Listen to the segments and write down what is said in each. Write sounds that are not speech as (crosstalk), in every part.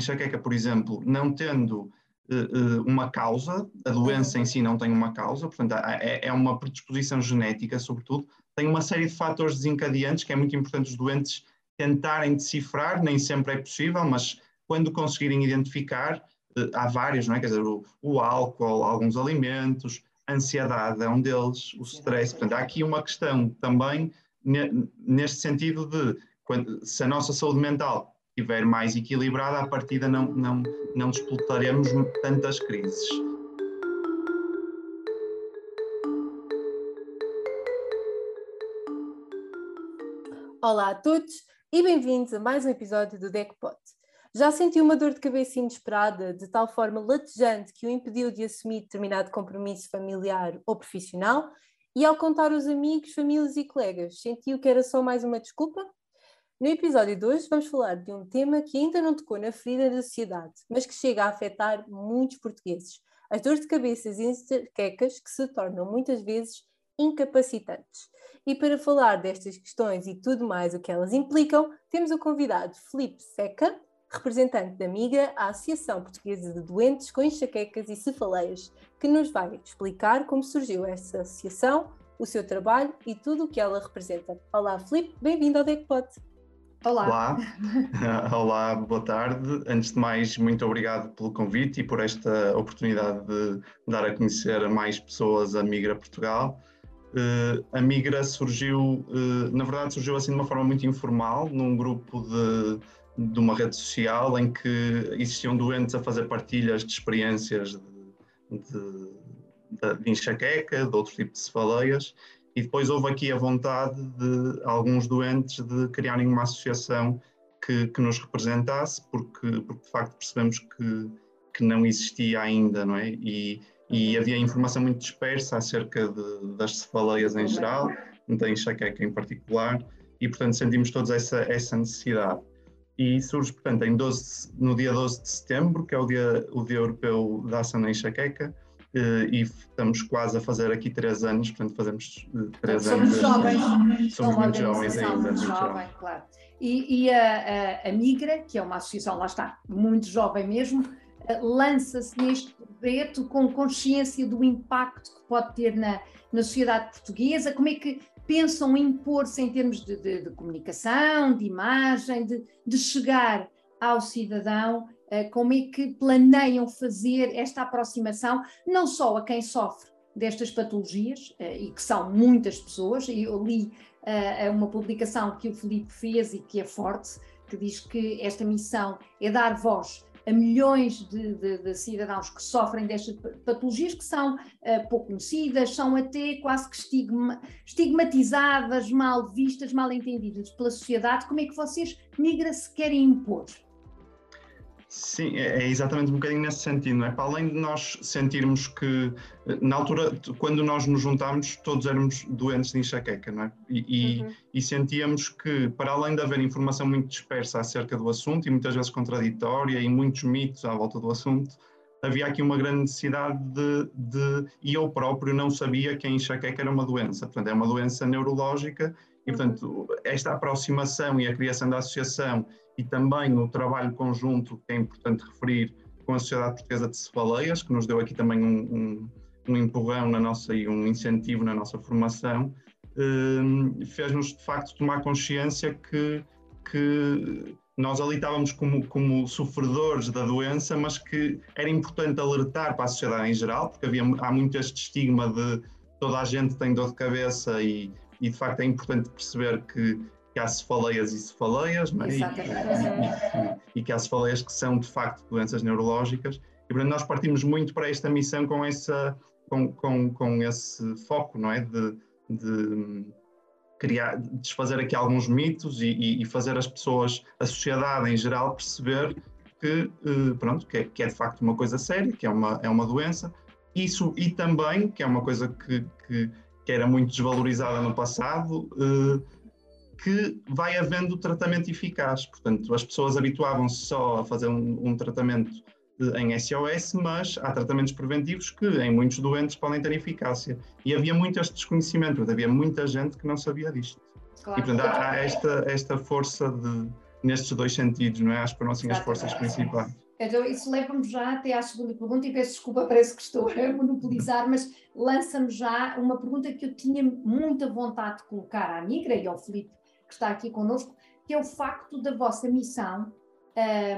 enxaqueca, por exemplo, não tendo uh, uma causa, a doença em si não tem uma causa, portanto, é, é uma predisposição genética, sobretudo, tem uma série de fatores desencadeantes que é muito importante os doentes tentarem decifrar, nem sempre é possível, mas quando conseguirem identificar, uh, há vários, não é? Quer dizer, o, o álcool, alguns alimentos, a ansiedade é um deles, o stress. Portanto, há aqui uma questão também neste sentido de quando, se a nossa saúde mental estiver mais equilibrada, a partida não, não, não disputaremos tantas crises. Olá a todos e bem-vindos a mais um episódio do Deckpot. Já sentiu uma dor de cabeça inesperada, de tal forma latejante que o impediu de assumir determinado compromisso familiar ou profissional? E ao contar aos amigos, famílias e colegas, sentiu que era só mais uma desculpa? No episódio de hoje vamos falar de um tema que ainda não tocou na ferida da sociedade, mas que chega a afetar muitos portugueses. As dores de cabeças e enxaquecas que se tornam muitas vezes incapacitantes. E para falar destas questões e tudo mais o que elas implicam, temos o convidado Felipe Seca, representante da MIGA, a Associação Portuguesa de Doentes com Enxaquecas e Cefaleias, que nos vai explicar como surgiu essa associação, o seu trabalho e tudo o que ela representa. Olá, Felipe, bem-vindo ao DECPOT. Olá. Olá. (laughs) (laughs) Olá, boa tarde. Antes de mais, muito obrigado pelo convite e por esta oportunidade de dar a conhecer a mais pessoas a Migra Portugal. Uh, a Migra surgiu, uh, na verdade, surgiu assim de uma forma muito informal, num grupo de, de uma rede social em que existiam doentes a fazer partilhas de experiências de, de, de enxaqueca, de outro tipo de cefaleias, e depois houve aqui a vontade de alguns doentes de criarem uma associação que, que nos representasse, porque, porque de facto percebemos que, que não existia ainda, não é? E, e havia informação muito dispersa acerca de, das cefaleias em geral, da enxaqueca em particular, e portanto sentimos todos essa, essa necessidade. E surge, portanto, em 12, no dia 12 de setembro, que é o dia, o dia Europeu da Ação na Enxaqueca, e estamos quase a fazer aqui três anos, portanto fazemos uh, três somos anos. Jovens, somos muito jovens ainda. Muito jovem, claro. E, e a, a, a, Migra, que é uma associação, lá está, muito jovem mesmo, uh, lança-se neste projeto com consciência do impacto que pode ter na, na sociedade portuguesa. Como é que pensam impor-se em termos de, de, de, comunicação, de imagem, de, de chegar ao cidadão eh, como é que planeiam fazer esta aproximação, não só a quem sofre destas patologias, eh, e que são muitas pessoas, e eu li eh, uma publicação que o Felipe fez e que é forte, que diz que esta missão é dar voz a milhões de, de, de, cidadãos que sofrem destas patologias que são pouco conhecidas, são até quase que estigma, estigmatizadas, mal vistas, mal entendidas pela sociedade. Como é que vocês, migra, se querem impor? Sim, é, é exatamente um bocadinho nesse sentido, não é? Para além de nós sentirmos que, na altura, quando nós nos juntámos, todos éramos doentes de enxaqueca, não é? E, uhum. e, sentíamos que, para além de haver informação muito dispersa acerca do assunto e muitas vezes contraditória e muitos mitos à volta do assunto, havia aqui uma grande necessidade de, de e eu próprio não sabia que a enxaqueca era uma doença, portanto, é uma doença neurológica e, portanto, esta aproximação e a criação da associação e também o trabalho conjunto, que é importante referir, com a Sociedade Portuguesa de Cefaleias, que nos deu aqui também um, um, um empurrão na nossa e um incentivo na nossa formação, eh, fez-nos de facto tomar consciência que, que nós ali estávamos como, como sofredores da doença, mas que era importante alertar para a sociedade em geral, porque havia, há muito este estigma de toda a gente tem dor de cabeça e, e de facto é importante perceber que que há cefaleias e cefaleias, é? e, (laughs) e, que há cefaleias que são de facto doenças neurológicas. E portanto, nós partimos muito para esta missão com, essa, com, com, com esse foco, não é? De, de criar, desfazer aqui alguns mitos e, e, fazer as pessoas, a sociedade em geral, perceber que, eh, pronto, que é, que é, de facto uma coisa séria, que é uma, é uma doença. Isso, e também, que é uma coisa que, que, que era muito desvalorizada no passado, eh, que vai havendo tratamento eficaz. Portanto, as pessoas habituavam-se só a fazer um, um, tratamento em SOS, mas há tratamentos preventivos que em muitos doentes podem ter eficácia. E havia muito este desconhecimento, havia muita gente que não sabia disto. Claro. E portanto há, há esta, esta força de, nestes dois sentidos, não é? Acho que foram assim as forças principais. Então, isso leva-me já até à segunda pergunta, e peço desculpa, parece que estou a monopolizar, mas lança-me já uma pergunta que eu tinha muita vontade de colocar à Migra e ao Filipe, que está aqui connosco, que é o facto da vossa missão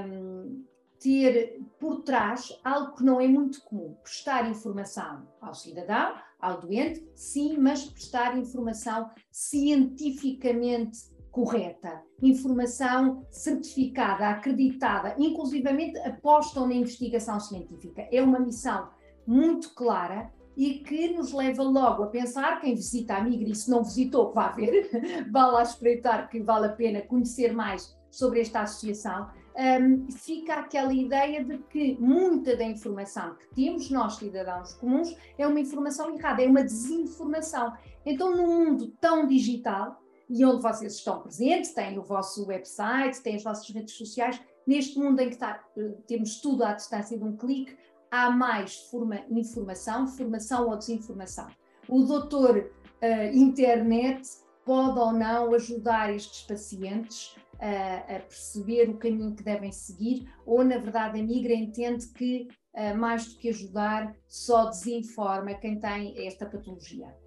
um, ter por trás algo que não é muito comum: prestar informação ao cidadão, ao doente, sim, mas prestar informação cientificamente correta, informação certificada, acreditada, inclusivamente apostam na investigação científica. É uma missão muito clara e que nos leva logo a pensar, quem visita a Migra e se não visitou, vá ver, (laughs) vá lá espreitar que vale a pena conhecer mais sobre esta associação, um, fica aquela ideia de que muita da informação que temos, nós cidadãos comuns, é uma informação errada, é uma desinformação. Então, num mundo tão digital, e onde vocês estão presentes, têm o vosso website, têm as vossas redes sociais, neste mundo em que eh, temos tudo à distância de um clique, há mais forma, informação, formação ou desinformação. O doutor uh, internet pode ou não ajudar estes pacientes uh, a perceber o caminho que devem seguir, ou na verdade a migra entende que uh, mais do que ajudar, só desinforma quem tem esta patologia?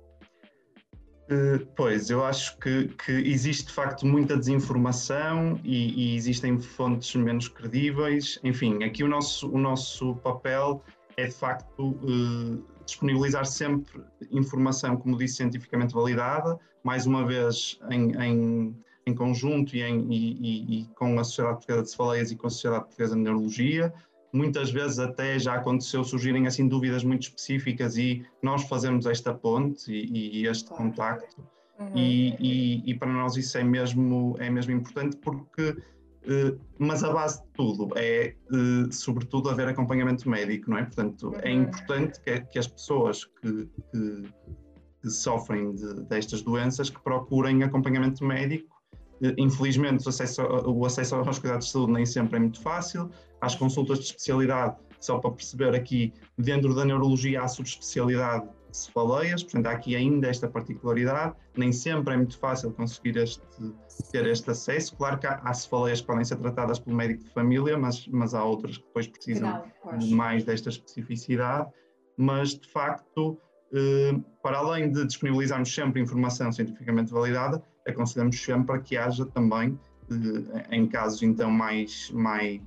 Uh, pois, eu acho que, que, existe de facto muita desinformação e, e, existem fontes menos credíveis. Enfim, aqui o nosso, o nosso papel é de facto uh, disponibilizar sempre informação, como disse, cientificamente validada, mais uma vez em, em, em conjunto e, em, e, e, com a Sociedade Portuguesa de Cefaleias e com a Sociedade Portuguesa de Neurologia, muitas vezes até já aconteceu surgirem assim dúvidas muito específicas e nós fazemos esta ponte e, e este claro. contacto uhum. e, e, para nós isso é mesmo, é mesmo importante porque uh, mas a base de tudo é uh, sobretudo haver acompanhamento médico, não é? Portanto, é uhum. é importante que, que as pessoas que, que, que sofrem de, destas doenças que procurem acompanhamento médico Infelizmente, o acesso, o acesso aos cuidados de saúde nem sempre é muito fácil. Às consultas de especialidade, só para perceber aqui, dentro da neurologia há subespecialidade de cefaleias, portanto há aqui ainda esta particularidade. Nem sempre é muito fácil conseguir este, ter este acesso. Claro que há, há cefaleias que podem ser tratadas pelo médico de família, mas, mas há outras que depois precisam mais desta especificidade. Mas, de facto, eh, para além de disponibilizarmos sempre informação cientificamente validada, aconselhamos sempre que haja também, eh, em casos então mais, mais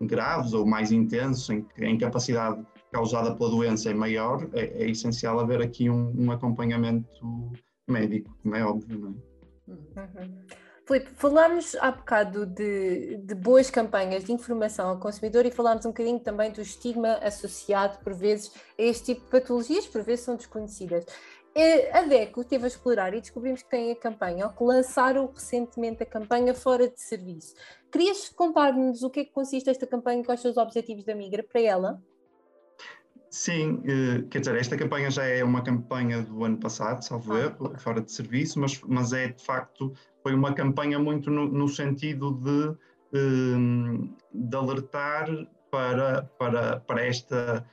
graves ou mais intensos, em que a incapacidade causada pela doença é maior, é, é essencial haver aqui um, um, acompanhamento médico, como é óbvio, não é? Uhum. Filipe, falámos há bocado de, de, boas campanhas de informação ao consumidor e falámos um bocadinho também do estigma associado, por vezes, a este tipo de patologias, por vezes são desconhecidas. A DECO teve a explorar e descobrimos que tem a campanha, ou que lançaram recentemente a campanha Fora de Serviço. Querias contar-nos o que é que consiste esta campanha e quais são os objetivos da Migra para ela? Sim, eh, quer dizer, esta campanha já é uma campanha do ano passado, salvo ah, erro, fora de serviço, mas, mas é de facto, foi uma campanha muito no, no sentido de, eh, de alertar para, para, para esta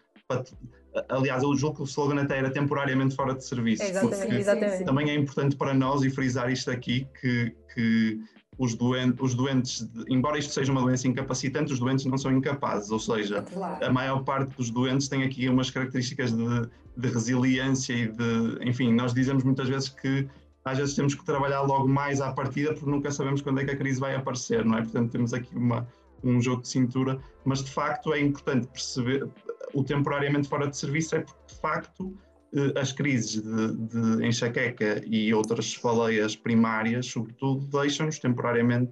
Aliás, eu julgo que o slogan até era temporariamente fora de serviço. Exatamente, exatamente. Também é importante para nós e frisar isto aqui, que, que os, doentes, os doentes, embora isto seja uma doença incapacitante, os doentes não são incapazes, ou seja, claro. a maior parte dos doentes tem aqui umas características de, de resiliência e de, enfim, nós dizemos muitas vezes que às vezes temos que trabalhar logo mais à partida porque nunca sabemos quando é que a crise vai aparecer, não é? Portanto, temos aqui uma, um jogo de cintura, mas de facto é importante perceber, o temporariamente fora de serviço é porque, de facto, eh, as crises de, de enxaqueca e outras faleias primárias, sobretudo, deixam-nos temporariamente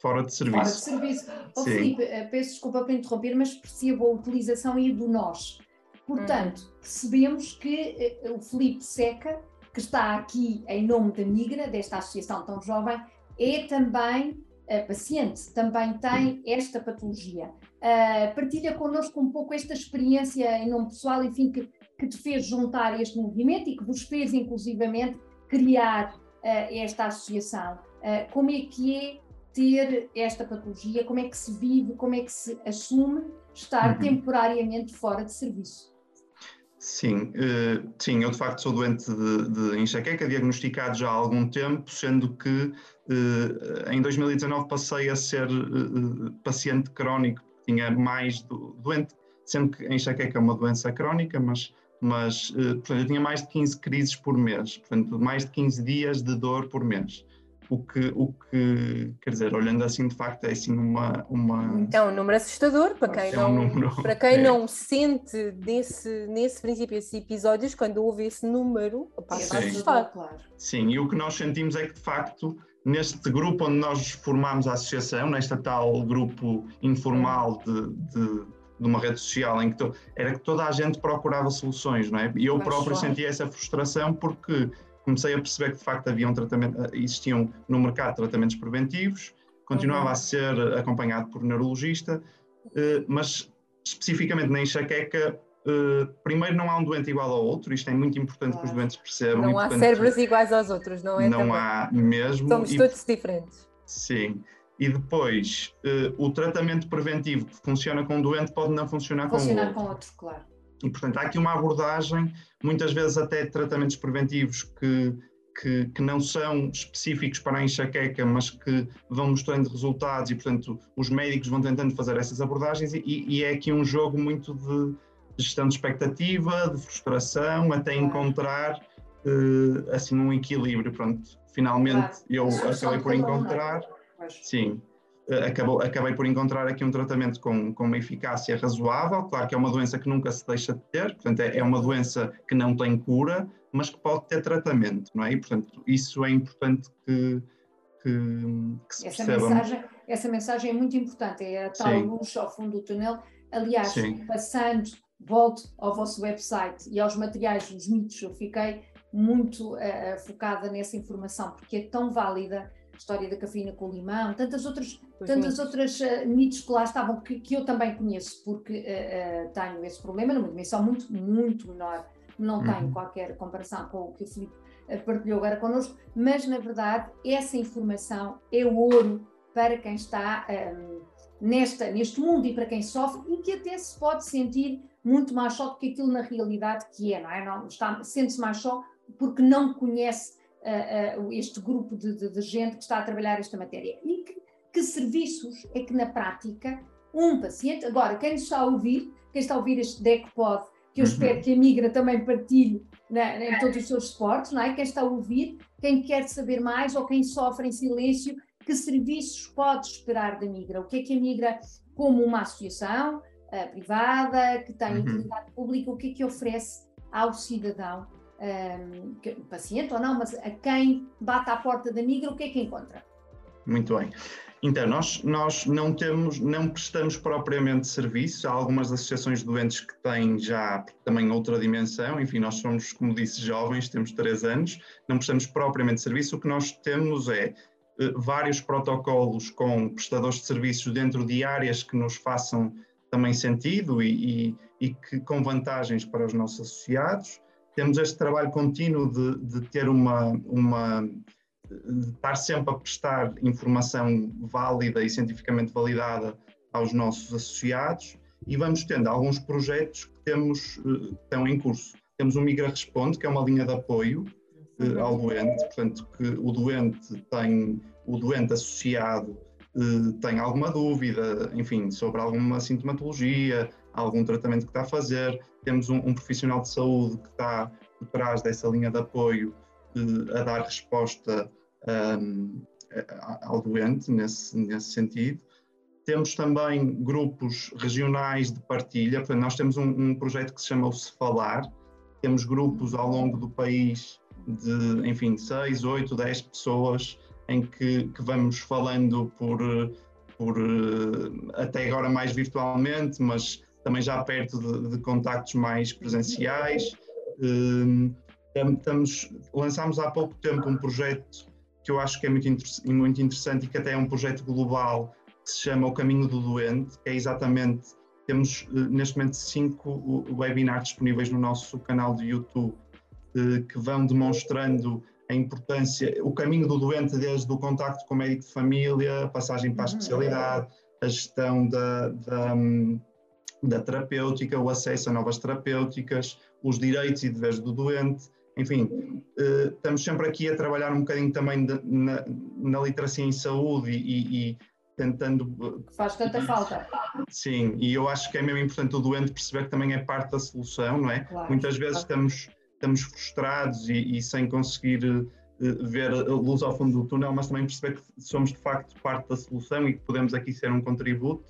fora de serviço. Fora de serviço. Oh, Filipe, eh, peço desculpa para interromper, mas percebo a utilização aí do nós. Portanto, hum. percebemos que eh, o Filipe Seca, que está aqui em nome da Migra, desta associação tão jovem, é também paciente, também tem esta patologia. Uh, partilha connosco um pouco esta experiência em nome pessoal, enfim, que, que te fez juntar este movimento e que vos fez, inclusivamente, criar uh, esta associação. Uh, como é que é ter esta patologia? Como é que se vive? Como é que se assume estar uhum. temporariamente fora de serviço? Sim, sim, eu de facto sou doente de, de enxaqueca, diagnosticado já há algum tempo, sendo que em 2019 passei a ser paciente crónico, tinha mais do, doente, sendo que a enxaqueca é uma doença crónica, mas mas portanto, eu tinha mais de 15 crises por mês, portanto, mais de 15 dias de dor por mês o que, o que, quer dizer, olhando assim de facto é assim uma... uma... É um número assustador para quem, é não, um número, (laughs) para quem é. não sente nesse, nesse princípio esses episódios, quando ouve esse número, passa a assustar. Claro. Sim, e o que nós sentimos é que de facto neste grupo onde nós formámos a associação, nesta tal grupo informal de, de, de uma rede social em que to, era que toda a gente procurava soluções, não é? E eu Mas próprio sentia essa frustração porque comecei a perceber que de facto havia um tratamento, eh, existiam no mercado tratamentos preventivos, continuava uhum. a ser acompanhado por neurologista, eh, mas especificamente na enxaqueca, eh, primeiro não há um doente igual ao outro, isto é muito importante claro. que os doentes percebam. Não há cérebros iguais aos outros, não é? Não também. há mesmo. Somos e, todos diferentes. Sim. E depois, o tratamento preventivo que funciona com um doente pode não funcionar, funcionar com o outro. com outro, claro. E, portanto, há aqui uma abordagem, muitas vezes até de tratamentos preventivos que, que, que, não são específicos para a enxaqueca, mas que vão mostrando resultados e, portanto, os médicos vão tentando fazer essas abordagens e, e é aqui um jogo muito de gestão de expectativa, de frustração, até encontrar uh, assim um equilíbrio. Pronto, finalmente eu acabei por encontrar. Sim, eh, acabou, acabei por encontrar aqui um tratamento com, com uma eficácia razoável. Claro que é uma doença que nunca se deixa de ter, portanto, é, é uma doença que não tem cura, mas que pode ter tratamento, não é? E, portanto, isso é importante que, que, que se essa. Mensagem, essa mensagem é muito importante, é a tal Sim. luz ao fundo do túnel. Aliás, Sim. passando, volto ao vosso website e aos materiais dos mitos, eu fiquei muito uh, focada nessa informação, porque é tão válida história da cafeína com limão, tantas outras, tantas outras uh, mitos que lá estavam que, que eu também conheço, porque uh, tenho esse problema numa dimensão muito, muito menor. Não uhum. tenho qualquer comparação com o que o Filipe partilhou agora connosco, mas na verdade essa informação é o ouro para quem está um, ehm, nesta, neste mundo e para quem sofre e que até se pode sentir muito mais só do que aquilo na realidade que é, não é? Não, está, sente-se mais só porque não conhece uh, este grupo de, de, de, gente que está a trabalhar esta matéria. E que, que, serviços é que, na prática, um paciente. Agora, quem está a ouvir, quem está a ouvir este DECPOD, que eu uhum. espero que a Migra também partilhe na, em todos os seus suportes, não é? Quem está a ouvir, quem quer saber mais ou quem sofre em silêncio, que serviços pode esperar da Migra? O que é que a Migra, como uma associação uh, privada, que tem uhum. utilidade pública, o que é que oferece ao cidadão um, paciente ou não, mas a quem bate à porta da migra, o que é que encontra? Muito bem. Então, nós, nós não temos, não prestamos propriamente serviço. Há algumas associações de doentes que têm já também outra dimensão. Enfim, nós somos, como disse, jovens, temos três anos, não prestamos propriamente serviço. O que nós temos é eh, vários protocolos com prestadores de serviços dentro de áreas que nos façam também sentido e, e, e que com vantagens para os nossos associados temos este trabalho contínuo de, de ter uma, uma de estar sempre a prestar informação válida e cientificamente validada aos nossos associados e vamos tendo alguns projetos que temos uh, estão em curso. Temos o Migra Responde, que é uma linha de apoio uh, ao doente, portanto que o doente tem o doente associado uh, tem alguma dúvida, enfim, sobre alguma sintomatologia, algum tratamento que está a fazer, temos um, um profissional de saúde que está por trás dessa linha de apoio eh, a dar resposta um, ao doente nesse, nesse sentido. Temos também grupos regionais de partilha, portanto, nós temos um, um projeto que se chama o Se Falar, temos grupos ao longo do país de, enfim, 6, 8, 10 pessoas em que, que vamos falando por, por, eh, até agora mais virtualmente, mas também já perto de, de contactos mais presenciais. Estamos, lançámos há pouco tempo um projeto que eu acho que é muito, muito interessante e que até é um projeto global que se chama O Caminho do Doente, que é exatamente, temos eh, neste momento cinco webinars disponíveis no nosso canal de YouTube eh, que vão demonstrando a importância, o caminho do doente desde o contacto com o médico de família, passagem para a uhum. especialidade, a gestão da, da da terapêutica, o acesso a novas terapêuticas, os direitos e deveres do doente, enfim, uh, estamos sempre aqui a trabalhar um bocadinho também de, na, na, literacia em saúde e, e tentando. Faz tanta falta. Sim, e eu acho que é mesmo importante o doente perceber que também é parte da solução, não é? Claro, Muitas vezes claro. estamos, estamos frustrados e, e sem conseguir uh, ver a luz ao fundo do túnel, mas também perceber que somos de facto parte da solução e que podemos aqui ser um contributo.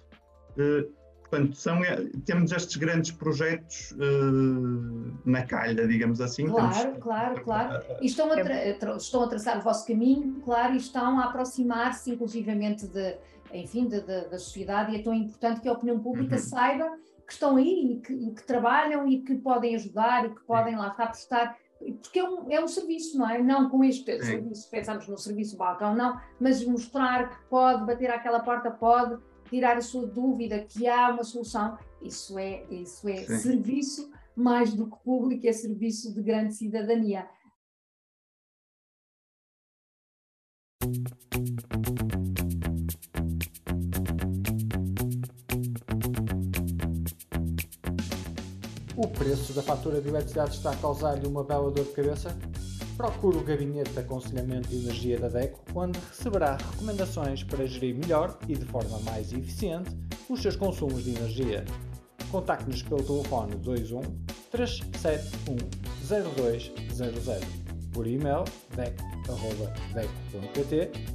Uh, Portanto, são, eh, temos estes grandes projetos uh, na calha, digamos assim. Claro, temos... claro, claro. E estão a, tra estão a traçar o vosso caminho, claro, e estão a aproximar-se, inclusivamente, de, enfim, de, de, da sociedade, e é tão importante que a opinião pública uhum. saiba que estão aí e que, e que, trabalham e que podem ajudar e que podem lá estar prestar porque é um, é um serviço, não é? Não com este Sim. serviço, pensamos no serviço balcão, não, mas mostrar que pode bater àquela porta, pode, tirar a sua dúvida que há uma solução, isso é, isso é serviço mais do que público, é serviço de grande cidadania. O preço da fatura de eletricidade está a causar-lhe uma bela dor de cabeça? procure o Gabinete de Aconselhamento de Energia da DECO, onde receberá recomendações para gerir melhor e de forma mais eficiente os seus consumos de energia. Contacte-nos pelo telefone 21 371 0200, por e-mail deco.deco.pt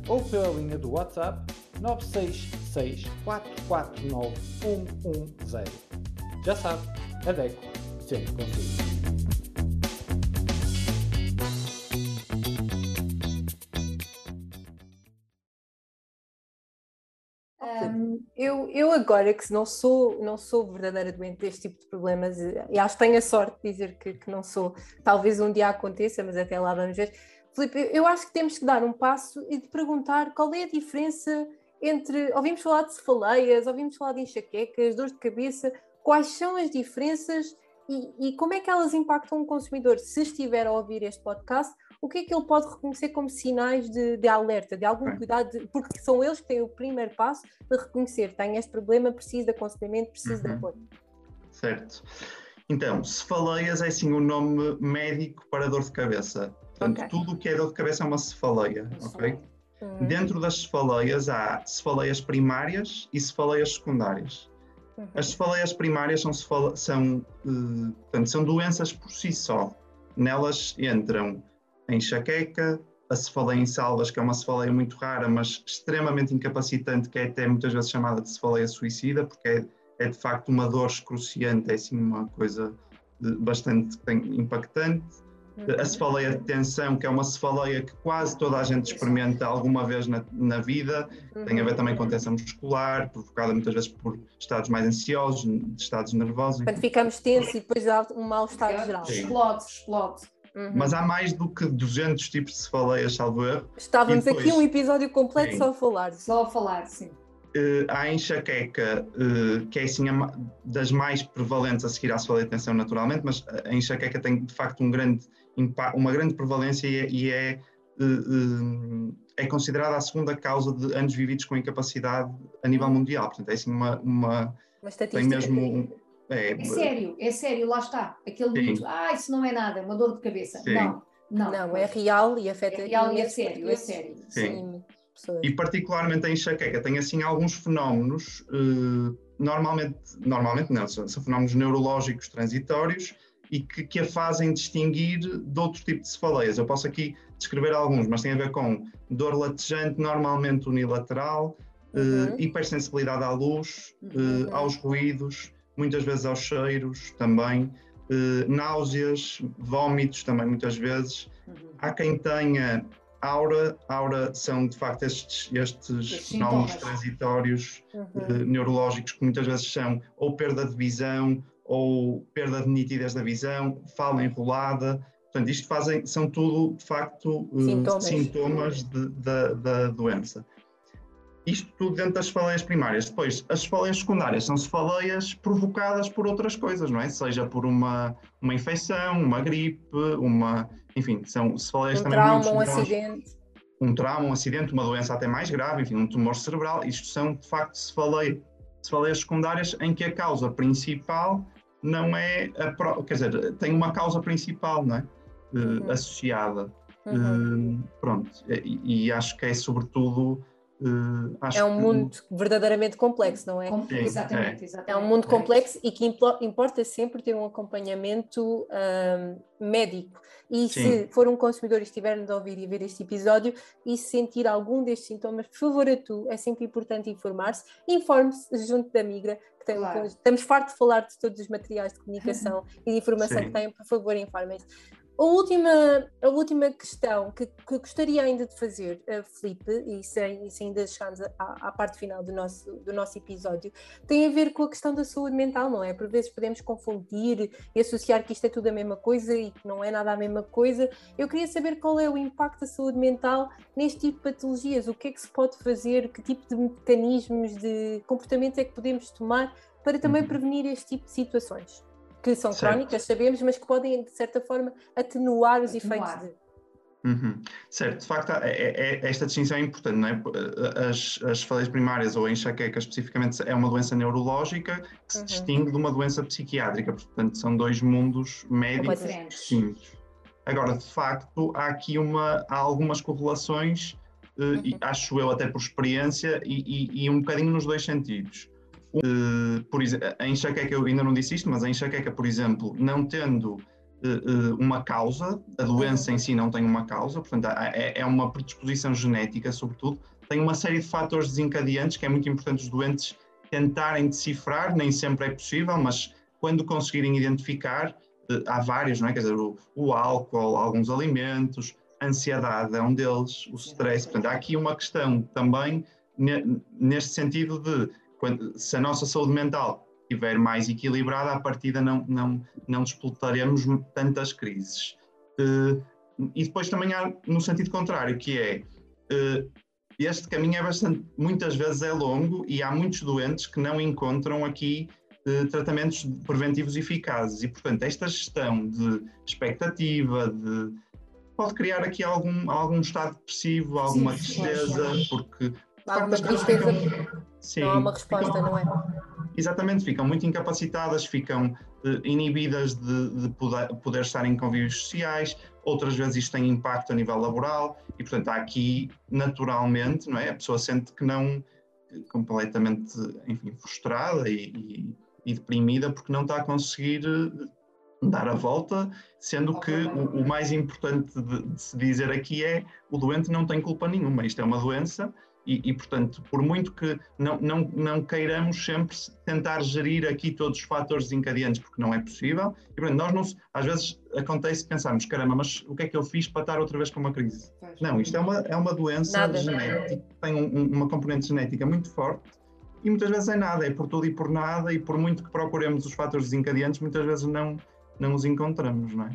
ou pela linha do WhatsApp 966 449 110. Já sabe, a DECO sempre consigo. Eu, eu agora que não sou, não sou verdadeira doente deste tipo de problemas, e acho que tenho a sorte de dizer que, que não sou, talvez um dia aconteça, mas até lá vamos ver. Filipe, eu acho que temos que dar um passo e de perguntar qual é a diferença entre. Ouvimos falar de cefaleias, ouvimos falar de enxaquecas, dores de cabeça, quais são as diferenças e, e como é que elas impactam o consumidor se estiver a ouvir este podcast o que é que ele pode reconhecer como sinais de, de alerta, de algum cuidado, de, porque são eles que têm o primeiro passo de reconhecer, tenho este problema, preciso de aconselhamento, preciso uhum. de apoio. Certo. Então, cefaleias é sim o nome médico para dor de cabeça. Portanto, okay. tudo o que é dor de cabeça é uma cefaleia, ok? Uhum. Dentro das cefaleias há cefaleias primárias e cefaleias secundárias. As cefaleias primárias são, são, uh, portanto, são doenças por si só. Nelas entram a enxaqueca, a cefaleia em salvas, que é uma cefaleia muito rara, mas extremamente incapacitante, que é até muitas vezes chamada de cefaleia suicida, porque é, é de facto uma dor excruciante, é assim uma coisa de, bastante impactante. A cefaleia de tensão, que é uma cefaleia que quase toda a gente experimenta alguma vez na, na vida, tem a ver também com tensão muscular, provocada muitas vezes por estados mais ansiosos, estados nervosos. Quando ficamos tensos e depois há um mal-estar geral. Explode, explode. Uhum. Mas há mais do que 200 tipos de cefaleias, salvo erro. Estávamos depois, aqui um episódio completo sim. só a falar. Só a falar, sim. Uh, há a enxaqueca, uh, que é assim das mais prevalentes a seguir à cefaleia de tensão naturalmente, mas a enxaqueca tem de facto um grande uma grande prevalência e é, é, uh, é considerada a segunda causa de anos vividos com incapacidade a nível mundial. Portanto, é assim uma, uma, uma estatística. Tem mesmo é, é sério, é sério, lá está. Aquele sim. mito, ah, isso não é nada, é uma dor de cabeça. Sim. Não, não. Não, é real e afeta. É real e é sério, é sério. Sim. sim. E particularmente a enxaqueca tem assim alguns fenómenos, uh, normalmente, normalmente não, são, são, fenómenos neurológicos transitórios e que, que, a fazem distinguir de outro tipo de cefaleias. Eu posso aqui descrever alguns, mas tem a ver com dor latejante, normalmente unilateral, eh, uhum. uh, hipersensibilidade à luz, uh, aos ruídos, muitas vezes aos cheiros também, eh, náuseas, vômitos também muitas vezes. Uhum. Há quem tenha aura, aura são de facto estes, estes fenómenos transitórios uhum. neurológicos que muitas vezes são ou perda de visão ou perda de nitidez da visão, fala enrolada. Portanto, isto fazem, são tudo de facto eh, sintomas, sintomas de, da, da doença. Isto tudo dentro das cefaleias primárias. Depois, as cefaleias secundárias são cefaleias provocadas por outras coisas, não é? Seja por uma, uma infecção, uma gripe, uma. Enfim, são cefaleias um também trauma, muito. Um acidente. Um trauma, um acidente, uma doença até mais grave, enfim, um tumor cerebral. Isto são, de facto, cefaleia, cefaleias secundárias em que a causa principal não é. A, quer dizer, tem uma causa principal, não é? uhum. associada. Uhum. pronto, e, e acho que é sobretudo Uh, é um mundo que... verdadeiramente complexo, não é? Sim, exatamente, é. exatamente, é. um mundo complexo e que importa sempre ter um acompanhamento médico. E Sim. se for um consumidor e estiver a ouvir e ver este episódio e sentir algum destes sintomas, por favor, a tu, é sempre importante informar-se. Informe-se junto da Migra, que tem, claro. estamos fartos de falar de todos os materiais de comunicação (laughs) e de informação Sim. que têm, por favor, informem-se. A última, a última questão que, que gostaria ainda de fazer, uh, Felipe, e sem, e sem ainda chegarmos à, à, parte final do nosso, do nosso episódio, tem a ver com a questão da saúde mental, não é? Por vezes podemos confundir e associar que isto é tudo a mesma coisa e que não é nada a mesma coisa. Eu queria saber qual é o impacto da saúde mental neste tipo de patologias, o que é que se pode fazer, que tipo de mecanismos, de comportamentos é que podemos tomar para também uhum. prevenir este tipo de situações que são certo. crónicas, sabemos, mas que podem, de certa forma, atenuar os efeitos de. Uhum. Certo, de facto, é, é, é, esta distinção é importante, não é? As, as faleias primárias ou a enxaqueca especificamente é uma doença neurológica que se uhum. distingue de uma doença psiquiátrica, portanto, são dois mundos médicos distintos. Agora, de facto, há aqui uma, há algumas correlações, eh, uhum. e, acho eu até por experiência, e, e, e um bocadinho nos dois sentidos. Uh, por a enxaqueca, eu ainda não disse isto, mas a enxaqueca, por exemplo, não tendo uh, uma causa, a doença em si não tem uma causa, portanto, é, é uma predisposição genética, sobretudo, tem uma série de fatores desencadeantes que é muito importante os doentes tentarem decifrar, nem sempre é possível, mas quando conseguirem identificar, há vários, não é? Quer dizer, o, o álcool, alguns alimentos, a ansiedade é um deles, o stress, portanto, há aqui uma questão também neste sentido de quando, se a nossa saúde mental estiver mais equilibrada, à partida não, não, não disputaremos tantas crises. Uh, e depois também há no sentido contrário, que é uh, este caminho é bastante, muitas vezes é longo e há muitos doentes que não encontram aqui uh, tratamentos preventivos eficazes e, portanto, esta gestão de expectativa, de pode criar aqui algum, algum estado depressivo, alguma Sim, tristeza, porque alguma tristeza. Sim, não há uma resposta, ficam, não é? Exatamente, ficam muito incapacitadas, ficam uh, inibidas de, de poder, poder, estar em convívios sociais, outras vezes isto tem impacto a nível laboral e, portanto, há aqui naturalmente, não é? A pessoa sente que não, completamente, enfim, frustrada e, e, e deprimida porque não está a conseguir eh, dar a volta, sendo que o, o mais importante de, de, se dizer aqui é o doente não tem culpa nenhuma, isto é uma doença e, e, portanto, por muito que não, não, não queiramos sempre tentar gerir aqui todos os fatores desencadeantes, porque não é possível, e, portanto, nós não, às vezes acontece pensarmos, caramba, mas o que é que eu fiz para estar outra vez com uma crise? Não, isto é uma, é uma doença nada, genética, tem um, uma componente genética muito forte, e muitas vezes é nada, é por tudo e por nada, e por muito que procuremos os fatores desencadeantes, muitas vezes não, não os encontramos, não é?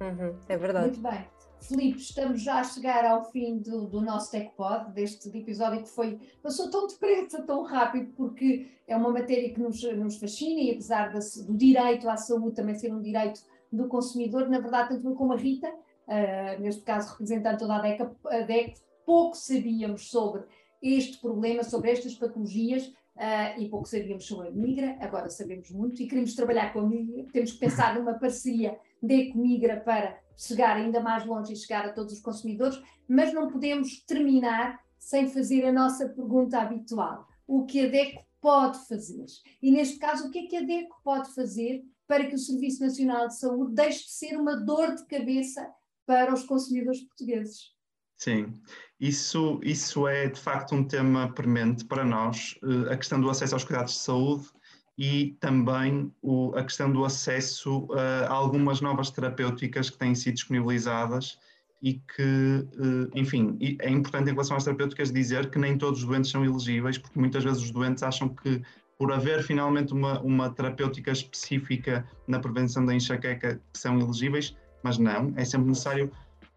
Uhum, é verdade. Muito bem. Filipe, estamos já a chegar ao fim do, do nosso TechPod, deste episódio que foi, passou tão depressa, tão rápido, porque é uma matéria que nos, nos fascina e apesar do direito à saúde também ser um direito do consumidor, na verdade, tanto eu como a Rita, uh, neste caso representando toda a DEC, a DEC, pouco sabíamos sobre este problema, sobre estas patologias, Uh, e pouco sabíamos sobre a Migra, agora sabemos muito e queremos trabalhar com a Migra, temos que pensar numa parceria de Migra para chegar ainda mais longe e chegar a todos os consumidores, mas não podemos terminar sem fazer a nossa pergunta habitual. O que a DECO pode fazer? E neste caso, o que é que a DECO pode fazer para que o Serviço Nacional de Saúde deixe de ser uma dor de cabeça para os consumidores portugueses? Sim, isso, isso é de facto um tema premente para nós, eh, a questão do acesso aos cuidados de saúde e também o, a questão do acesso a algumas novas terapêuticas que têm sido disponibilizadas e que, eh, enfim, é importante em relação às terapêuticas dizer que nem todos os doentes são elegíveis, porque muitas vezes os doentes acham que por haver finalmente uma, uma terapêutica específica na prevenção da enxaqueca são elegíveis, mas não, é sempre necessário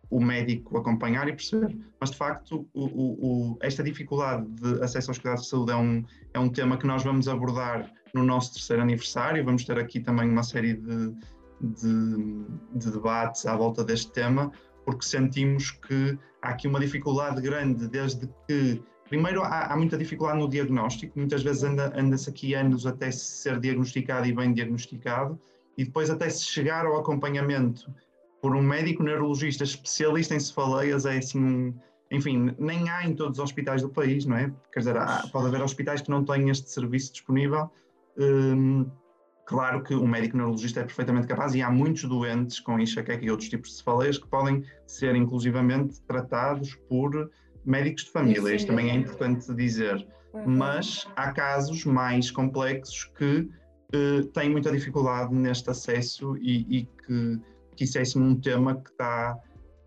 o médico acompanhar e perceber. Mas, de facto, o, o, esta dificuldade de acesso aos cuidados de saúde é um, é um tema que nós vamos abordar no nosso terceiro aniversário. Vamos ter aqui também uma série de, de, de debates à volta deste tema, porque sentimos que há aqui uma dificuldade grande, desde que. Primeiro, há, há muita dificuldade no diagnóstico, muitas vezes anda-se anda aqui anos até ser diagnosticado e bem diagnosticado, e depois até se chegar ao acompanhamento por um médico neurologista especialista em cefaleias é assim um, enfim, nem há em todos os hospitais do país, não é? Quer dizer, há, pode haver hospitais que não têm este serviço disponível. Hum, claro que o médico neurologista é perfeitamente capaz e há muitos doentes com enxaqueca e outros tipos de cefaleias que podem ser inclusivamente tratados por médicos de família. Isto também é importante dizer. Uhum. Mas há casos mais complexos que uh, têm muita dificuldade neste acesso e, e que, que isso é um tema que está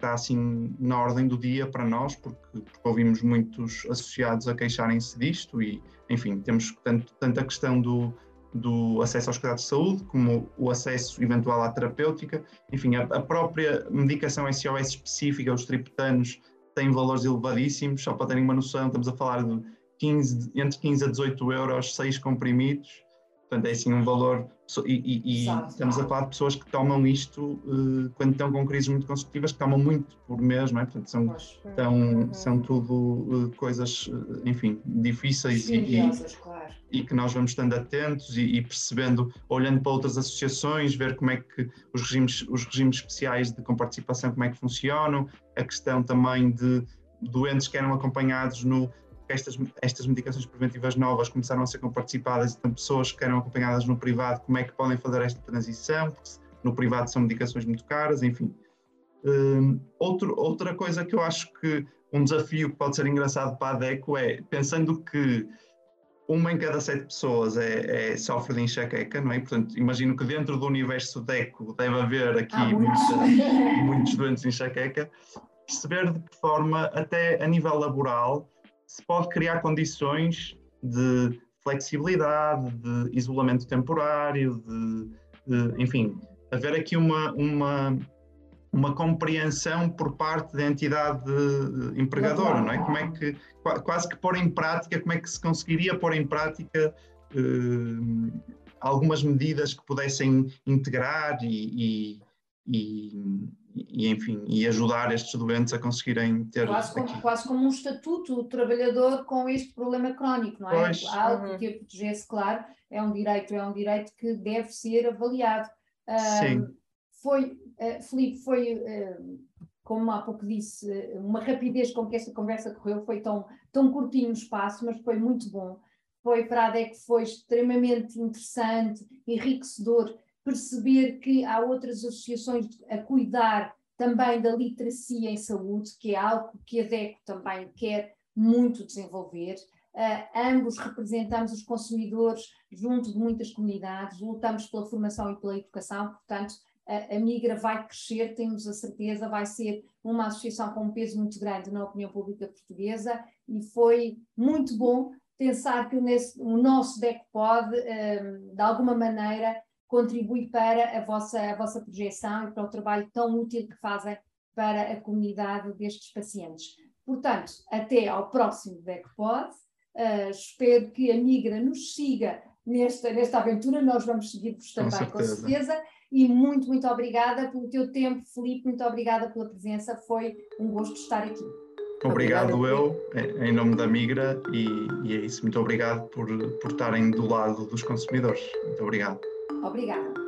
está assim na ordem do dia para nós, porque, porque ouvimos muitos associados a queixarem-se disto e, enfim, temos tanto, tanto a questão do, do acesso aos cuidados de saúde, como o acesso eventual à terapêutica, enfim, a, a própria medicação SOS específica, os triptanos, tem valores elevadíssimos, só para terem uma noção, estamos a falar de 15, entre 15 a 18 euros, 6 comprimidos, Portanto, é assim um valor. E, e, e estamos a falar de pessoas que tomam isto uh, quando estão com crises muito consecutivas, que tomam muito por mês, não é? Portanto, são, tão, uhum. são tudo uh, coisas, uh, enfim, difíceis e, claro. e, que nós vamos estando atentos e, percebendo, olhando para outras associações, ver como é que os regimes, os regimes especiais de comparticipação, como é que funcionam, a questão também de doentes que eram acompanhados no estas, estas medicações preventivas novas começaram a ser comparticipadas, então pessoas que eram acompanhadas no privado, como é que podem fazer esta transição, porque no privado são medicações muito caras, enfim. Um, outro, outra coisa que eu acho que um desafio que pode ser engraçado para a DECO é, pensando que uma em cada sete pessoas é, é, sofre de enxaqueca, não é? Portanto, imagino que dentro do universo DECO deve haver aqui muitos. Muitos, muitos doentes de enxaqueca, perceber de que forma, até a nível laboral, se pode criar condições de flexibilidade, de isolamento temporário, de, de enfim, haver aqui uma, uma, uma compreensão por parte da entidade empregadora, não é? Como é que, quase que pôr em prática, como é que se conseguiria pôr em prática eh, algumas medidas que pudessem integrar e, e, e e, enfim, e ajudar estes doentes a conseguirem ter. Quase como, quase como um estatuto do trabalhador com este problema crónico, não é? Pois. Algo uhum. que a protegesse, claro, é um direito, é um direito que deve ser avaliado. Sim. foi, uh, Filipe, foi, uh, como há pouco disse, uma rapidez com que esta conversa correu, foi tão, tão curtinho o espaço, mas foi muito bom. Foi para a DEC, foi extremamente interessante, enriquecedor perceber que há outras associações a cuidar também da literacia em saúde, que é algo que a DECO também quer muito desenvolver. Uh, ambos representamos os consumidores junto de muitas comunidades, lutamos pela formação e pela educação, portanto, a, a Migra vai crescer, temos a certeza, vai ser uma associação com um peso muito grande na opinião pública portuguesa e foi muito bom pensar que nesse, o nosso DEC pode, um, de alguma maneira, contribui para a vossa, a vossa projeção e para o trabalho tão útil que fazem para a comunidade destes pacientes. Portanto, até ao próximo DECPOD. Uh, espero que a Migra nos siga nesta, nesta aventura, nós vamos seguir-vos também, com certeza. com certeza. E muito, muito obrigada pelo teu tempo, Felipe, muito obrigada pela presença, foi um gosto estar aqui. Obrigado eu, em nome da Migra, e, e é isso. Muito obrigado por, por estarem do lado dos consumidores. Muito obrigado. Obrigada.